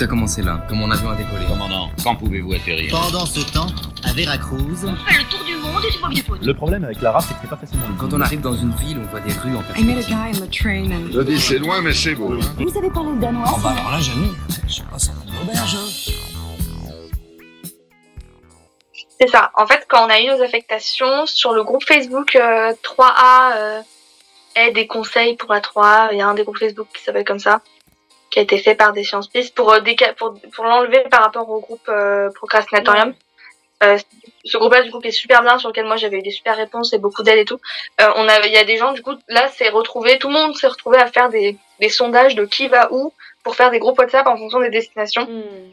Tout a commencé là, quand mon avion a décollé. Commandant, quand pouvez-vous atterrir Pendant ce temps, à Veracruz, On fait le tour du monde et tu vois bien faute. Le problème avec Lara, c'est que c'est pas facilement. Quand on arrive dans une ville, on voit des rues en I met a perspective. guy on the train and Je dis c'est loin mais c'est beau. Hein. Vous savez parler le danois Oh bah alors là, Jamy, je sais pas, c'est une auberge. C'est ça. En fait, quand on a eu nos affectations, sur le groupe Facebook euh, 3A euh, aide et conseils pour la 3A, il y a un des groupes Facebook qui s'appelle comme ça, qui a été fait par des sciences pistes pour, euh, pour, pour l'enlever par rapport au groupe euh, Procrastinatorium. Euh, ce groupe-là, du coup, qui est super bien, sur lequel moi j'avais eu des super réponses et beaucoup d'aide et tout. Euh, on a, il y a des gens, du coup, là, c'est retrouvé, tout le monde s'est retrouvé à faire des, des sondages de qui va où pour faire des groupes WhatsApp en fonction des destinations Hmm.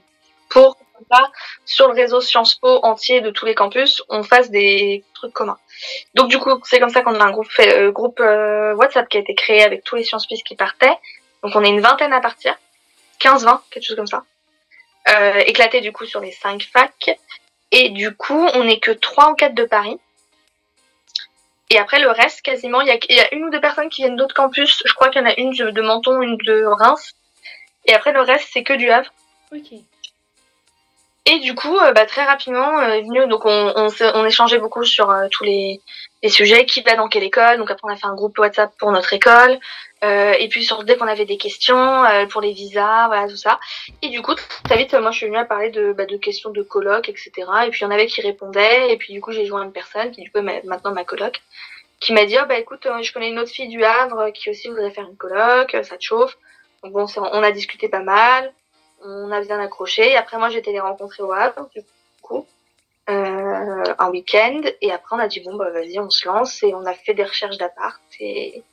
pour ça, sur le réseau Sciences Po entier de tous les campus, on fasse des trucs communs. Donc du coup, c'est comme ça qu'on a un groupe, fait- euh, groupe euh, WhatsApp qui a été créé avec tous les Sciences Pis qui partaient. Donc on est une vingtaine à partir, 15-20, quelque chose comme ça. Euh, éclaté du coup sur les cinq facs. Et du coup, on n'est que trois ou quatre de Paris. Et après le reste, quasiment, il y a, il y a une ou deux personnes qui viennent d'autres campus. Je crois qu'il y en a une de Menton, une de Reims. Et après le reste, c'est que du Havre. Ok. Et du coup, euh, bah, très rapidement, euh, donc on, on, s'est- on échangeait beaucoup sur euh, tous les, les sujets, qui va dans quelle école. Donc après, on a fait un groupe WhatsApp pour notre école. Euh, et puis sur dès qu'on avait des questions euh, pour les visas, voilà tout ça. Et du coup, très vite, moi, je suis venue à parler de, bah, de questions de coloc, etc. Et puis il y en avait qui répondaient. Et puis du coup, j'ai joint une personne qui du coup est ma- maintenant ma coloc, qui m'a dit, oh, bah écoute, euh, je connais une autre fille du Havre euh, qui aussi voudrait faire une coloc, euh, ça te chauffe. Donc bon, on a discuté pas mal on a bien accroché. Et après, moi, j'étais les rencontrer au Havre, du coup, euh, un week-end. Et après, on a dit, bon, bah, vas-y, on se lance. Et on a fait des recherches d'appart. Et,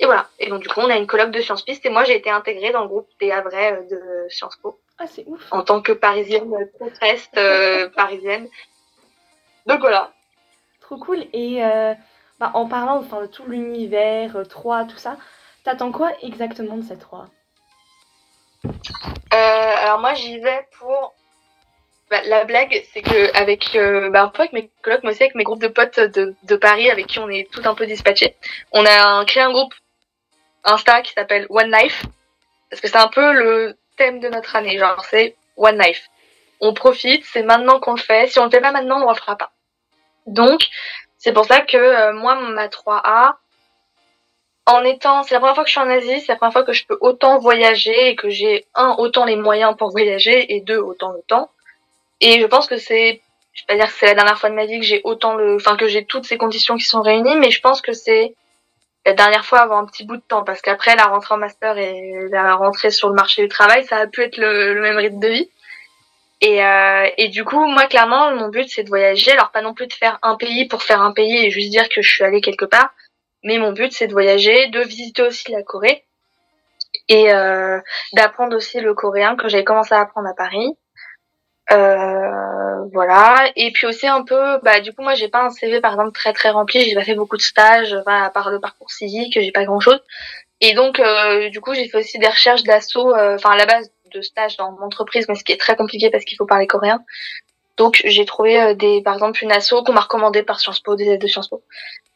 et voilà. Et donc, du coup, on a une colloque de Sciences Pistes. Et moi, j'ai été intégrée dans le groupe des Havrais euh, de Sciences Po. Ah, c'est ouf. En tant que parisienne, proteste euh, parisienne. Donc, voilà. Trop cool. Et euh, bah, en parlant enfin, de tout l'univers, euh, 3, tout ça, t'attends quoi exactement de cette 3 Euh, alors moi j'y vais pour bah, la blague c'est que avec euh, bah, avec mes colocs mais aussi avec mes groupes de potes de, Paris avec qui on est tout un peu dispatchés on a créé un groupe Insta qui s'appelle One Life. Parce que c'est un peu le thème de notre année genre c'est One Life. On profite c'est maintenant qu'on le fait. Si on le fait pas maintenant on le refera pas. Donc c'est pour ça que euh, moi ma 3A en étant, c'est la première fois que je suis en Asie, c'est la première fois que je peux autant voyager et que j'ai un autant les moyens pour voyager et deux autant le temps. Et je pense que c'est, je vais pas dire que c'est la dernière fois de ma vie que j'ai autant le, enfin que j'ai toutes ces conditions qui sont réunies, mais je pense que c'est la dernière fois avant un petit bout de temps parce qu'après la rentrée en master et la rentrée sur le marché du travail, ça a pu être le, le même rythme de vie. Et, euh, et du coup, moi, clairement, mon but, c'est de voyager. Alors, pas non plus de faire un pays pour faire un pays et juste dire que je suis allée quelque part. Mais mon but, c'est de voyager, de visiter aussi la Corée et euh, d'apprendre aussi le coréen que j'avais commencé à apprendre à Paris. Euh, voilà. Et puis aussi un peu, bah du coup moi j'ai pas un CV par exemple très très rempli, j'ai pas fait beaucoup de stages, voilà, à part le parcours civique, j'ai pas grand chose. Et donc euh, du coup j'ai fait aussi des recherches d'assaut, euh, enfin à la base de stages dans mon entreprise, mais ce qui est très compliqué parce qu'il faut parler coréen. Donc j'ai trouvé euh, des, par exemple une asso qu'on m'a recommandé par Sciences Po, des aides de Sciences Po,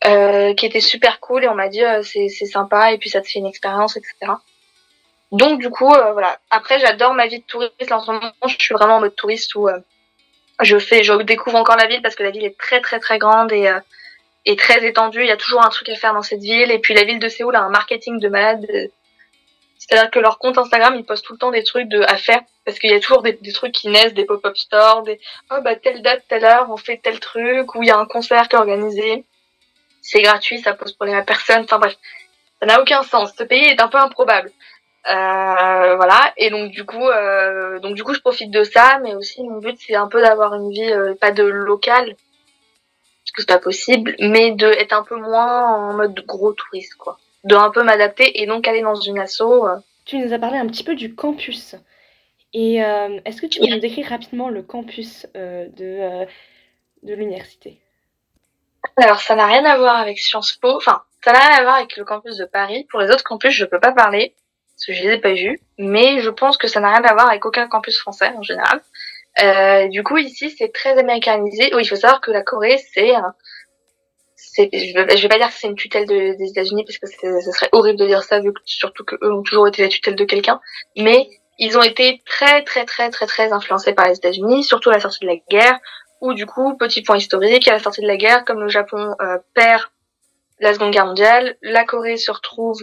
qui était super cool et on m'a dit c'est c'est sympa et puis ça te fait une expérience, etc. Donc du coup euh, voilà. Après j'adore ma vie de touriste. En ce moment je suis vraiment en mode touriste où euh, je fais, je découvre encore la ville parce que la ville est très très très grande et euh, très étendue. Il y a toujours un truc à faire dans cette ville et puis la ville de Séoul a un marketing de malade. C'est-à-dire que leur compte Instagram ils postent tout le temps des trucs de à faire parce qu'il y a toujours des, des trucs qui naissent, des pop-up stores, des oh bah telle date, telle heure, on fait tel truc, ou il y a un concert qui est organisé, c'est gratuit, ça pose problème à personne, enfin bref, ça n'a aucun sens. Ce pays est un peu improbable. Euh, voilà, et donc du coup, euh, donc du coup, je profite de ça, mais aussi mon but c'est un peu d'avoir une vie euh, pas de local, parce que c'est pas possible, mais de être un peu moins en mode gros touriste quoi, de un peu m'adapter et donc aller dans une asso. Tu nous as parlé un petit peu du campus. Et euh, est-ce que tu peux nous décrire rapidement le campus euh, de, euh, de l'université? Alors, ça n'a rien à voir avec Sciences Po. Enfin, ça n'a rien à voir avec le campus de Paris. Pour les autres campus, je peux pas parler parce que je les ai pas vus. Mais je pense que ça n'a rien à voir avec aucun campus français en général. Euh, du coup, ici, c'est très américanisé. Oui, il faut savoir que la Corée, c'est c'est, je vais, pas dire que c'est une tutelle de- des États-Unis parce que ce serait horrible de dire ça vu que surtout que eux ont toujours été la tutelle de quelqu'un. Mais ils ont été très très très très très influencés par les États-Unis, surtout à la sortie de la guerre, où du coup, petit point historique, à la sortie de la guerre, comme le Japon euh, perd la Seconde Guerre mondiale, la Corée se retrouve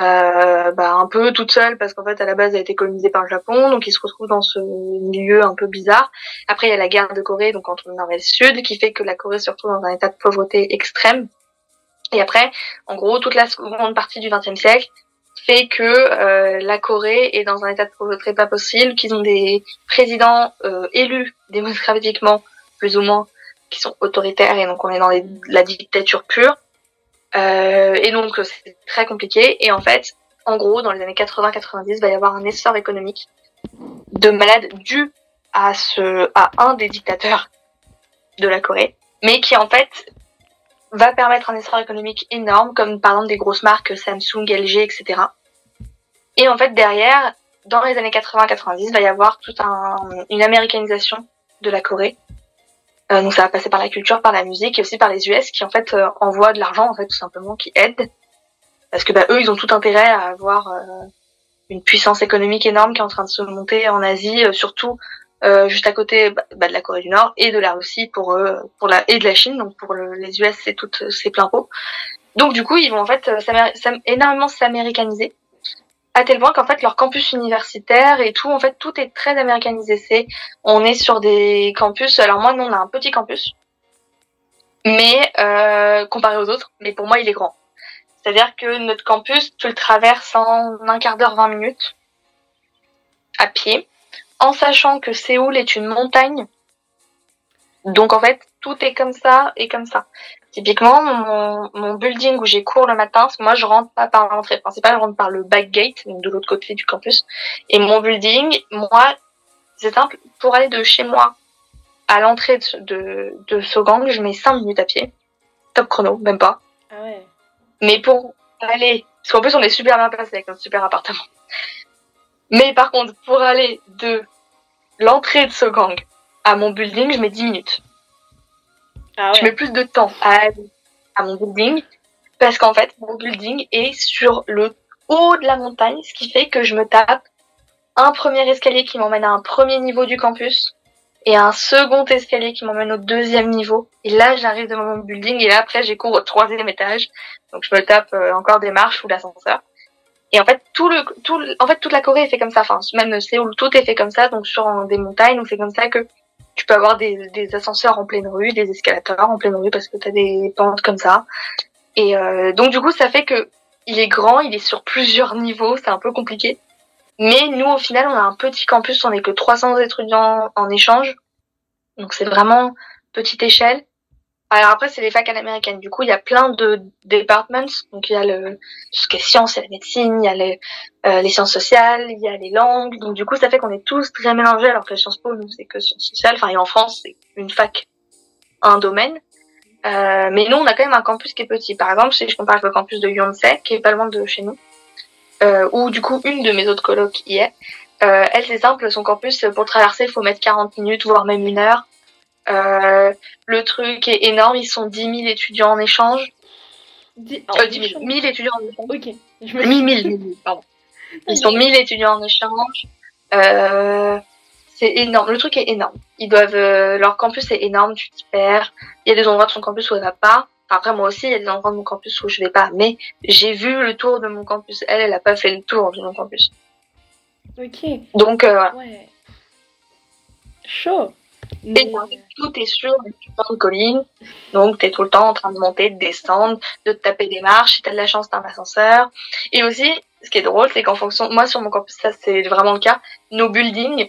euh, bah, un peu toute seule parce qu'en fait à la base elle a été colonisée par le Japon, donc ils se retrouvent dans ce milieu un peu bizarre. Après il y a la guerre de Corée, donc entre le Nord et le Sud, qui fait que la Corée se retrouve dans un état de pauvreté extrême. Et après, en gros, toute la seconde partie du XXe siècle fait que euh, la Corée est dans un état de pauvreté pas possible, qu'ils ont des présidents euh, élus démocratiquement, plus ou moins, qui sont autoritaires, et donc on est dans la dictature pure. Euh, et donc c'est très compliqué. Et en fait, en gros, dans les années 80-90, il va y avoir un essor économique de malades dû à ce, à un des dictateurs de la Corée, mais qui en fait va permettre un essor économique énorme, comme par exemple des grosses marques Samsung, LG, etc. Et en fait derrière, dans les années 80-90, il va y avoir toute un, une américanisation de la Corée. Euh, donc ça va passer par la culture, par la musique et aussi par les US qui en fait euh, envoient de l'argent en fait tout simplement, qui aident parce que bah, eux ils ont tout intérêt à avoir euh, une puissance économique énorme qui est en train de se monter en Asie, euh, surtout euh, juste à côté bah, bah, de la Corée du Nord et de la Russie pour eux, pour la et de la Chine. Donc pour le- les US c'est tout c'est plein pot. Donc du coup ils vont en fait euh, énormément s'américaniser à tel point qu'en fait leur campus universitaire et tout en fait tout est très américanisé. C'est on est sur des campus. Alors moi nous on a un petit campus, mais euh, comparé aux autres, mais pour moi il est grand. C'est-à-dire que notre campus, tu le traverses en un quart d'heure, 20 minutes, à pied, en sachant que Séoul est une montagne. Donc en fait, tout est comme ça et comme ça. Typiquement, mon, mon building où j'ai cours le matin, moi je rentre pas par l'entrée principale, je rentre par le back gate, donc de l'autre côté du campus. Et mon building, moi, c'est simple, pour aller de chez moi à l'entrée de, de, de Sogang, je mets 5 minutes à pied. Top chrono, même pas. Ah ouais. Mais pour aller, parce qu'en plus on est super bien placé avec notre super appartement. Mais par contre, pour aller de l'entrée de ce gang à mon building, je mets 10 minutes. Ah Je mets plus de temps à aller à mon building parce qu'en fait, mon building est sur le haut de la montagne, ce qui fait que je me tape un premier escalier qui m'emmène à un premier niveau du campus et un second escalier qui m'emmène au deuxième niveau. Et là, j'arrive devant mon building et là, après, j'ai cours au troisième étage. Donc, je me tape euh, encore des marches ou l'ascenseur. Et en fait, tout le, tout le- en fait, toute la Corée est fait comme ça. Enfin, même Séoul, tout est fait comme ça. Donc, sur des montagnes, donc c'est comme ça que tu peux avoir des, ascenseurs en pleine rue, des escalators en pleine rue parce que tu des pentes comme ça. Et euh, donc du coup, ça fait que il est grand, il est sur plusieurs niveaux, c'est un peu compliqué. Mais nous, au final, on a un petit campus, on est que 300 étudiants en échange. Donc c'est vraiment petite échelle. Alors après, c'est les facs à l'américaine. Du coup, il y a plein de departments. Donc il y a le, ce qui est sciences, a la médecine, il y a les, euh, les sciences sociales, il y a les langues. Donc du coup, ça fait qu'on est tous très mélangés, alors que Sciences Po, nous, c'est que sciences sociales. Enfin, et en France, c'est une fac, un domaine. Euh, mais nous, on a quand même un campus qui est petit. Par exemple, si je compare avec le campus de Yonsei, qui est pas loin de chez nous, euh, où du coup, une de mes autres colocs y est. Euh, elle, c'est simple, son campus, pour traverser, il faut mettre 40 minutes, voire même une heure. Euh, le truc est énorme, ils sont 10 000 étudiants en échange. Dix- Euh, oh, 10 000, 1000 étudiants en échange. Ok. Je me 1000, 1000, 1000, pardon. Ils sont 1000 étudiants en échange. Euh, c'est énorme. Le truc est énorme. Ils doivent, euh, leur campus est énorme, tu t'y perds. Il y a des endroits de son campus où elle va pas. Enfin, après, moi aussi, il y a des endroits de mon campus où je vais pas. Mais j'ai vu le tour de mon campus. Elle, elle a pas fait le tour de mon campus. Ok. Donc, euh. Ouais. Chaud. Mais, tout est sur une putain de colline. Donc, t'es tout le temps en train de monter, de descendre, de te taper des marches. Si t'as de la chance, t'as un ascenseur. Et aussi, ce qui est drôle, c'est qu'en fonction, moi, sur mon campus, ça, c'est vraiment le cas. Nos buildings,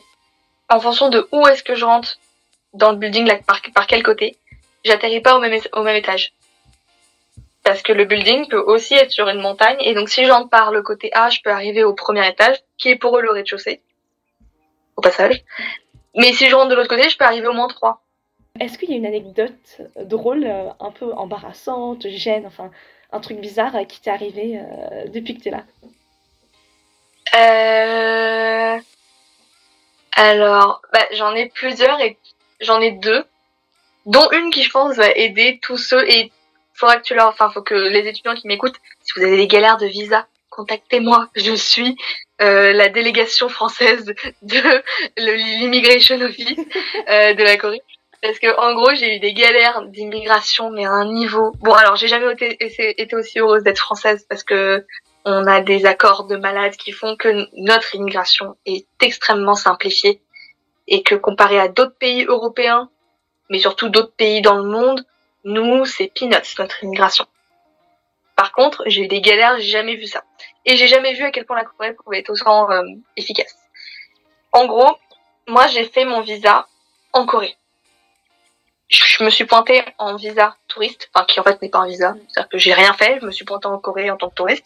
en fonction de où est-ce que je rentre dans le building, là, par, par quel côté, j'atterris pas au même, au même étage. Parce que le building peut aussi être sur une montagne. Et donc, si j'entre par le côté A, je peux arriver au premier étage, qui est pour eux le rez-de-chaussée. Au passage. Mais si je rentre de l'autre côté, je peux arriver au moins 3. Est-ce qu'il y a une anecdote drôle, euh, un peu embarrassante, gêne, enfin, un truc bizarre euh, qui t'est arrivé euh, depuis que t'es là? Euh... Alors, bah, j'en ai plusieurs et j'en ai deux, dont une qui je pense va aider tous ceux et faudra que tu leur, enfin, faut que les étudiants qui m'écoutent, si vous avez des galères de visa, contactez-moi. Je suis euh, la délégation française de l'immigration office euh, de la Corée. Parce que en gros, j'ai eu des galères d'immigration, mais à un niveau. Bon, alors j'ai jamais été, aussi heureuse d'être française parce que on a des accords de malades qui font que notre immigration est extrêmement simplifiée et que comparé à d'autres pays européens, mais surtout d'autres pays dans le monde, nous, c'est peanuts notre immigration. Par contre, j'ai eu des galères, j'ai jamais vu ça. Et j'ai jamais vu à quel point la Corée pouvait être autant euh, efficace. En gros, moi j'ai fait mon visa en Corée. Je me suis pointée en visa touriste, enfin qui en fait n'est pas un visa, c'est-à-dire que j'ai rien fait, je me suis pointée en Corée en tant que touriste,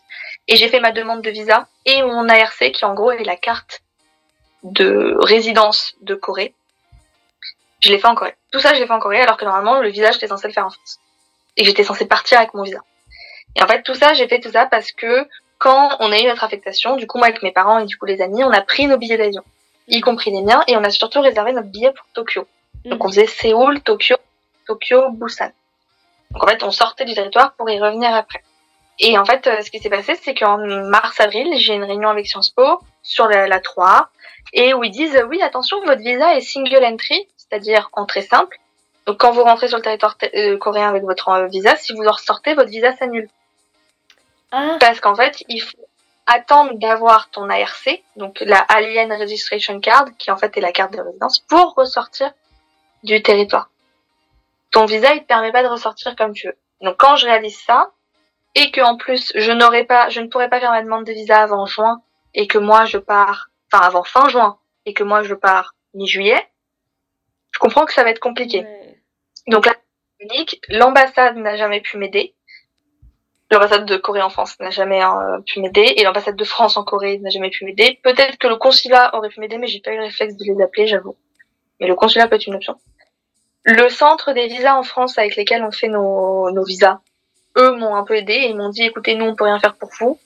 et j'ai fait ma demande de visa et mon ARC qui en gros est la carte de résidence de Corée. Je l'ai fait en Corée. Tout ça, je l'ai fait en Corée, alors que normalement, le visa, j'étais censée le faire en France. Et j'étais censée partir avec mon visa. Et en fait, tout ça, j'ai fait tout ça parce que quand on a eu notre affectation, du coup, moi, avec mes parents et du coup, les amis, on a pris nos billets d'avion, y compris les miens, et on a surtout réservé notre billet pour Tokyo. Donc, on faisait Séoul, Tokyo, Tokyo, Busan. Donc, en fait, on sortait du territoire pour y revenir après. Et en fait, euh, ce qui s'est passé, c'est qu'en mars-avril, j'ai une réunion avec Sciences Po sur la, la 3 et où ils disent oui, attention, votre visa est single entry, c'est-à-dire entrée simple. Donc quand vous rentrez sur le territoire euh, coréen avec votre euh, visa, si vous en ressortez, votre visa s'annule. Ah. Parce qu'en fait, il faut attendre d'avoir ton ARC, donc la Alien Registration Card, qui en fait est la carte de résidence, pour ressortir du territoire. Ton visa, il te permet pas de ressortir comme tu veux. Donc quand je réalise ça, et que en plus je n'aurai pas, je ne pourrai pas faire ma demande de visa avant juin, et que moi je pars enfin avant fin juin, et que moi je pars mi-juillet, je comprends que ça va être compliqué. Ouais. Donc là, l'ambassade n'a jamais pu m'aider. L'ambassade de Corée en France n'a jamais euh, pu m'aider et l'ambassade de France en Corée n'a jamais pu m'aider. Peut-être que le consulat aurait pu m'aider, mais j'ai pas eu le réflexe de les appeler, j'avoue. Mais le consulat peut être une option. Le centre des visas en France avec lesquels on fait nos, nos visas, eux m'ont un peu aidé et ils m'ont dit écoutez, nous on peut rien faire pour vous.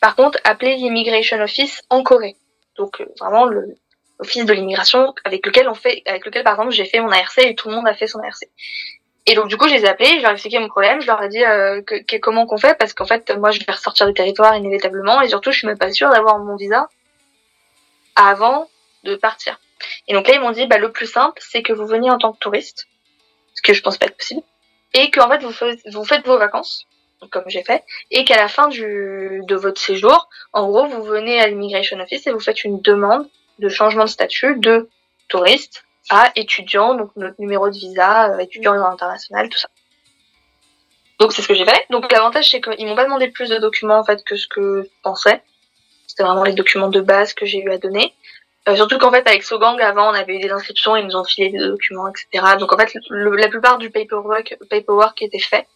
Par contre, appelez l'immigration office en Corée donc euh, vraiment le office de l'immigration avec lequel on fait, avec lequel par exemple j'ai fait mon ARC et tout le monde a fait son ARC. Et donc du coup je les ai appelés, je leur ai expliqué mon problème, je leur ai dit euh, que, que, comment qu'on fait parce qu'en fait moi je vais ressortir du territoire inévitablement et surtout je suis même pas sûre d'avoir mon visa avant de partir. Et donc là ils m'ont dit bah le plus simple c'est que vous veniez en tant que touriste, ce que je pense pas être possible, et que en fait vous, vous faites vos vacances comme j'ai fait, et qu'à la fin du, de votre séjour, en gros, vous venez à l'immigration office et vous faites une demande de changement de statut de touriste à étudiant, donc notre numéro de visa, euh, étudiant international, tout ça. Donc c'est ce que j'ai fait. Donc l'avantage c'est qu'ils m'ont pas demandé plus de documents en fait que ce que je pensais. C'était vraiment les documents de base que j'ai eu à donner. Euh, surtout qu'en fait avec Sogang avant on avait eu des inscriptions, ils nous ont filé des documents, etc. Donc en fait le, la plupart du paperwork, paperwork était fait.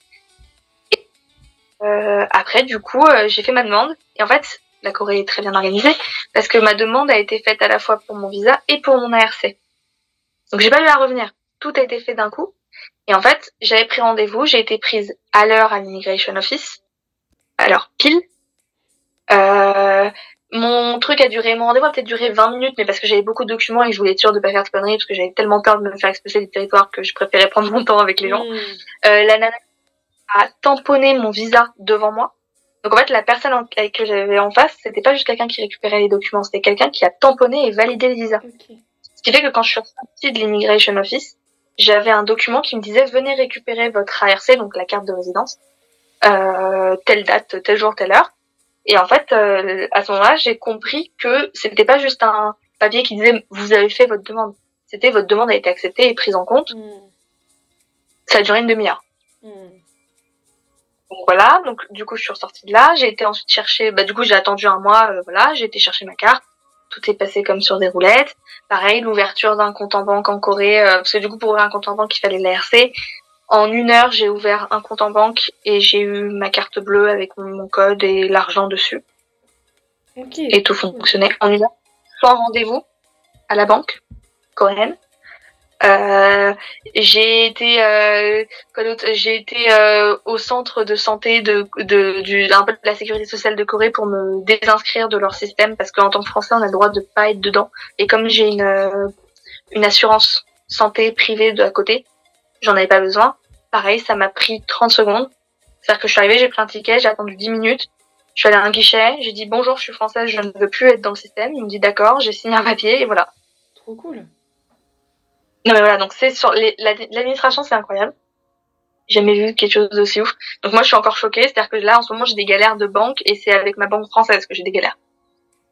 Euh, après, du coup, euh, j'ai fait ma demande. Et en fait, la Corée est très bien organisée parce que ma demande a été faite à la fois pour mon visa et pour mon ARC. Donc j'ai pas eu à revenir. Tout a été fait d'un coup. Et en fait, j'avais pris rendez-vous, j'ai été prise à l'heure à l'immigration office. Alors pile. Euh, mon truc a duré, mon rendez-vous a peut-être duré 20 minutes, mais parce que j'avais beaucoup de documents et que je voulais être sûre de pas faire de conneries, parce que j'avais tellement peur de me faire expulser du territoire que je préférais prendre mon temps avec les gens. Mm. Euh, la nana a tamponné mon visa devant moi. Donc en fait, la personne avec que j'avais en face, c'était pas juste quelqu'un qui récupérait les documents, c'était quelqu'un qui a tamponné et validé le visa. Ce qui fait que quand je suis sortie de l'immigration office, j'avais un document qui me disait venez récupérer votre ARC, donc la carte de résidence, euh, telle date, tel jour, telle heure. Et en fait, euh, à ce moment-là, j'ai compris que c'était pas juste un papier qui disait vous avez fait votre demande. C'était votre demande a été acceptée et prise en compte. Mm. Ça a duré une demi-heure. Mm. Donc voilà, donc du coup je suis ressortie de là, j'ai été ensuite chercher, bah du coup j'ai attendu un mois, euh, voilà, j'ai été chercher ma carte, tout est passé comme sur des roulettes. Pareil, l'ouverture d'un compte en banque en Corée, euh, parce que du coup pour ouvrir un compte en banque il fallait l'ARC. En une heure j'ai ouvert un compte en banque et j'ai eu ma carte bleue avec mon, code et l'argent dessus. Et tout fonctionnait en une heure. Sans rendez-vous à la banque coréenne. Euh, j'ai été, euh, j'ai été euh, au centre de santé de, de, du, de la sécurité sociale de Corée pour me désinscrire de leur système parce qu'en tant que Français on a le droit de pas être dedans. Et comme j'ai une, euh, une assurance santé privée de à côté, j'en avais pas besoin. Pareil, ça m'a pris 30 secondes. C'est-à-dire que je suis arrivée, j'ai pris un ticket, j'ai attendu 10 minutes. Je suis allée à un guichet, j'ai dit bonjour, je suis française, je ne veux plus être dans le système. Il me dit d'accord, j'ai signé un papier et voilà. Trop cool. Non mais voilà, donc c'est sur l'administration, c'est incroyable. J'ai jamais vu quelque chose d'aussi ouf. Donc moi, je suis encore choquée, c'est-à-dire que là, en ce moment, j'ai des galères de banque et c'est avec ma banque française que j'ai des galères.